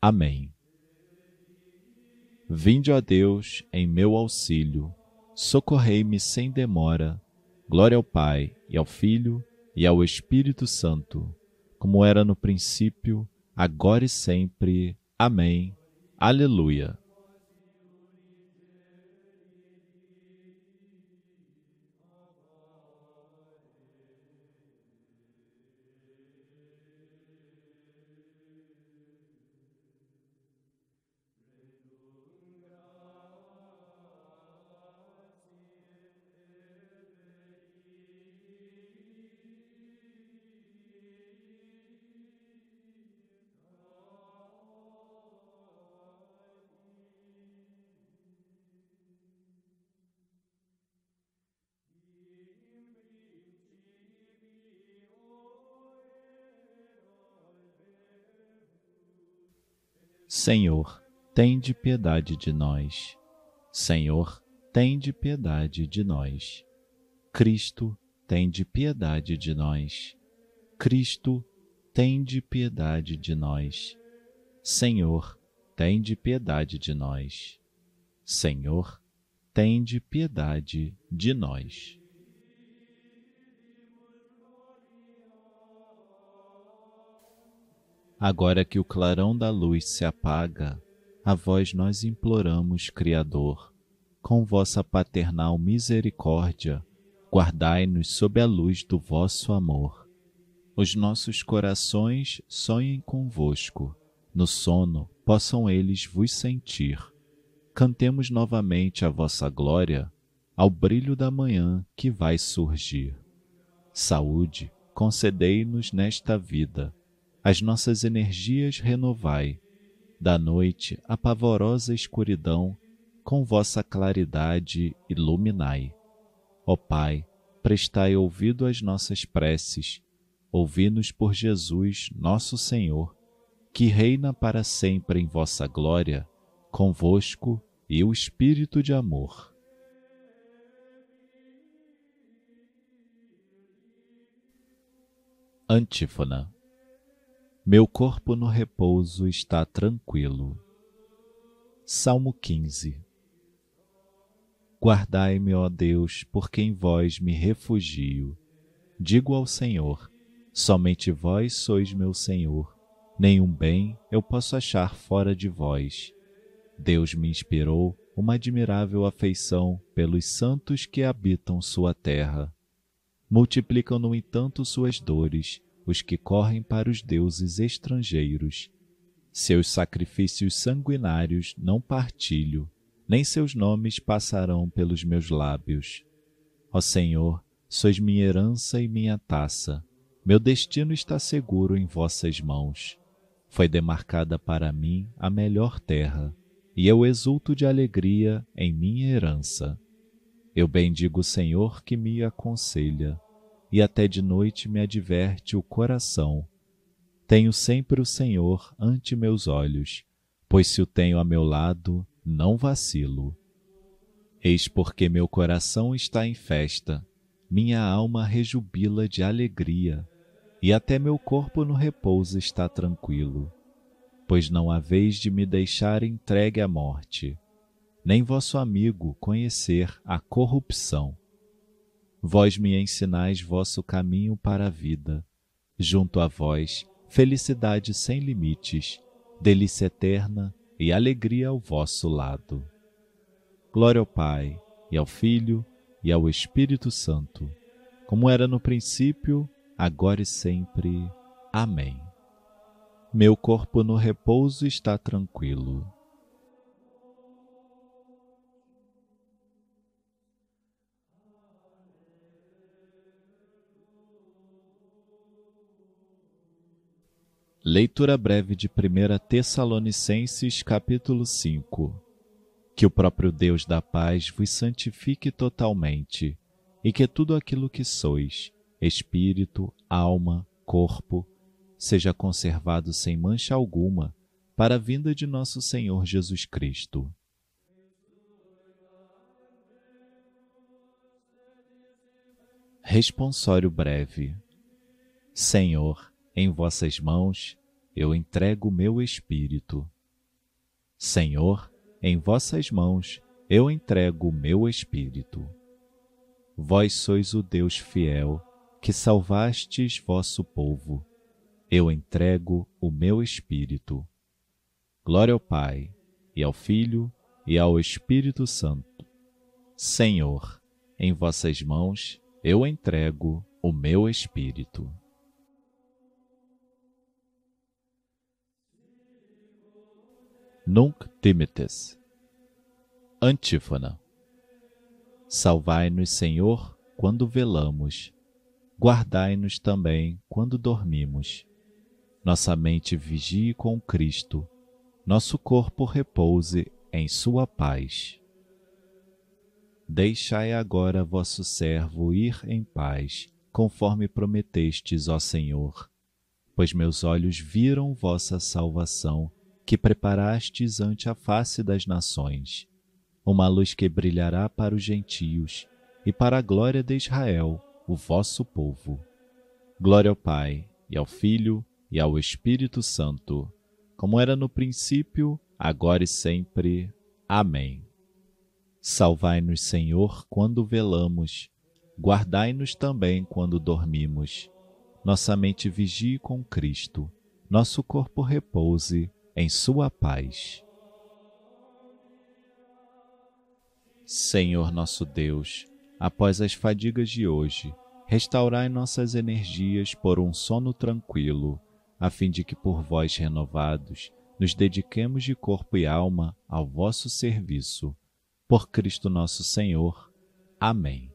Amém. Vinde, ó Deus, em meu auxílio, socorrei-me sem demora. Glória ao Pai, e ao Filho, e ao Espírito Santo, como era no princípio, agora e sempre. Amém. Aleluia. Senhor, tende piedade de nós. Senhor, tende piedade de nós. Cristo, tende piedade de nós. Cristo, tende piedade de nós. Senhor, tende piedade de nós. Senhor, tende piedade de nós. Agora que o clarão da luz se apaga, a vós nós imploramos, Criador, com vossa paternal misericórdia, guardai-nos sob a luz do vosso amor. Os nossos corações sonhem convosco, no sono possam eles vos sentir. Cantemos novamente a vossa glória ao brilho da manhã que vai surgir. Saúde, concedei-nos nesta vida as nossas energias renovai, da noite a pavorosa escuridão, com vossa claridade iluminai. Ó Pai, prestai ouvido às nossas preces, ouvi-nos por Jesus, nosso Senhor, que reina para sempre em vossa glória, convosco e o Espírito de amor. Antífona meu corpo no repouso está tranquilo. Salmo 15 Guardai-me, ó Deus, porque em vós me refugio. Digo ao Senhor: somente vós sois meu Senhor. Nenhum bem eu posso achar fora de vós. Deus me inspirou uma admirável afeição pelos santos que habitam sua terra. Multiplicam, no entanto, suas dores os que correm para os deuses estrangeiros. Seus sacrifícios sanguinários não partilho, nem seus nomes passarão pelos meus lábios. Ó Senhor, sois minha herança e minha taça. Meu destino está seguro em vossas mãos. Foi demarcada para mim a melhor terra, e eu exulto de alegria em minha herança. Eu bendigo o Senhor que me aconselha e até de noite me adverte o coração. Tenho sempre o Senhor ante meus olhos, pois se o tenho a meu lado, não vacilo. Eis porque meu coração está em festa, minha alma rejubila de alegria, e até meu corpo no repouso está tranquilo, pois não há vez de me deixar entregue à morte, nem vosso amigo conhecer a corrupção. Vós me ensinais vosso caminho para a vida. Junto a vós, felicidade sem limites, delícia eterna e alegria ao vosso lado. Glória ao Pai, e ao Filho, e ao Espírito Santo, como era no princípio, agora e sempre. Amém. Meu corpo no repouso está tranquilo Leitura breve de 1 Tessalonicenses, capítulo 5. Que o próprio Deus da paz vos santifique totalmente, e que tudo aquilo que sois, espírito, alma, corpo, seja conservado sem mancha alguma, para a vinda de nosso Senhor Jesus Cristo. Responsório breve. Senhor, em vossas mãos eu entrego o meu espírito. Senhor, em vossas mãos eu entrego o meu espírito. Vós sois o Deus fiel, que salvastes vosso povo. Eu entrego o meu espírito. Glória ao Pai, e ao Filho, e ao Espírito Santo. Senhor, em vossas mãos eu entrego o meu espírito. Nunc timites. Antífona. Salvai-nos, Senhor, quando velamos. Guardai-nos também quando dormimos. Nossa mente vigie com Cristo. Nosso corpo repouse em sua paz. Deixai agora vosso servo ir em paz, conforme prometestes, ó Senhor. Pois meus olhos viram vossa salvação que preparastes ante a face das nações, uma luz que brilhará para os gentios e para a glória de Israel, o vosso povo. Glória ao Pai, e ao Filho, e ao Espírito Santo, como era no princípio, agora e sempre. Amém. Salvai-nos, Senhor, quando velamos, guardai-nos também quando dormimos. Nossa mente vigie com Cristo, nosso corpo repouse em sua paz. Senhor nosso Deus, após as fadigas de hoje, restaurai nossas energias por um sono tranquilo, a fim de que por vós renovados nos dediquemos de corpo e alma ao vosso serviço. Por Cristo nosso Senhor. Amém.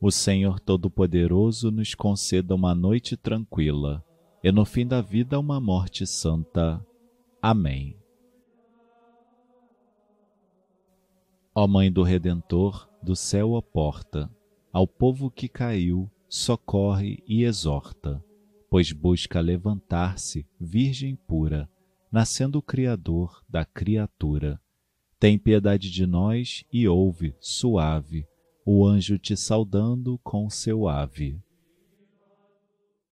O Senhor Todo-Poderoso nos conceda uma noite tranquila e no fim da vida uma morte santa. Amém. Ó Mãe do Redentor, do céu a porta, ao povo que caiu, socorre e exorta, pois busca levantar-se, virgem pura, nascendo o Criador da criatura. Tem piedade de nós e ouve, suave, o anjo te saudando com seu ave.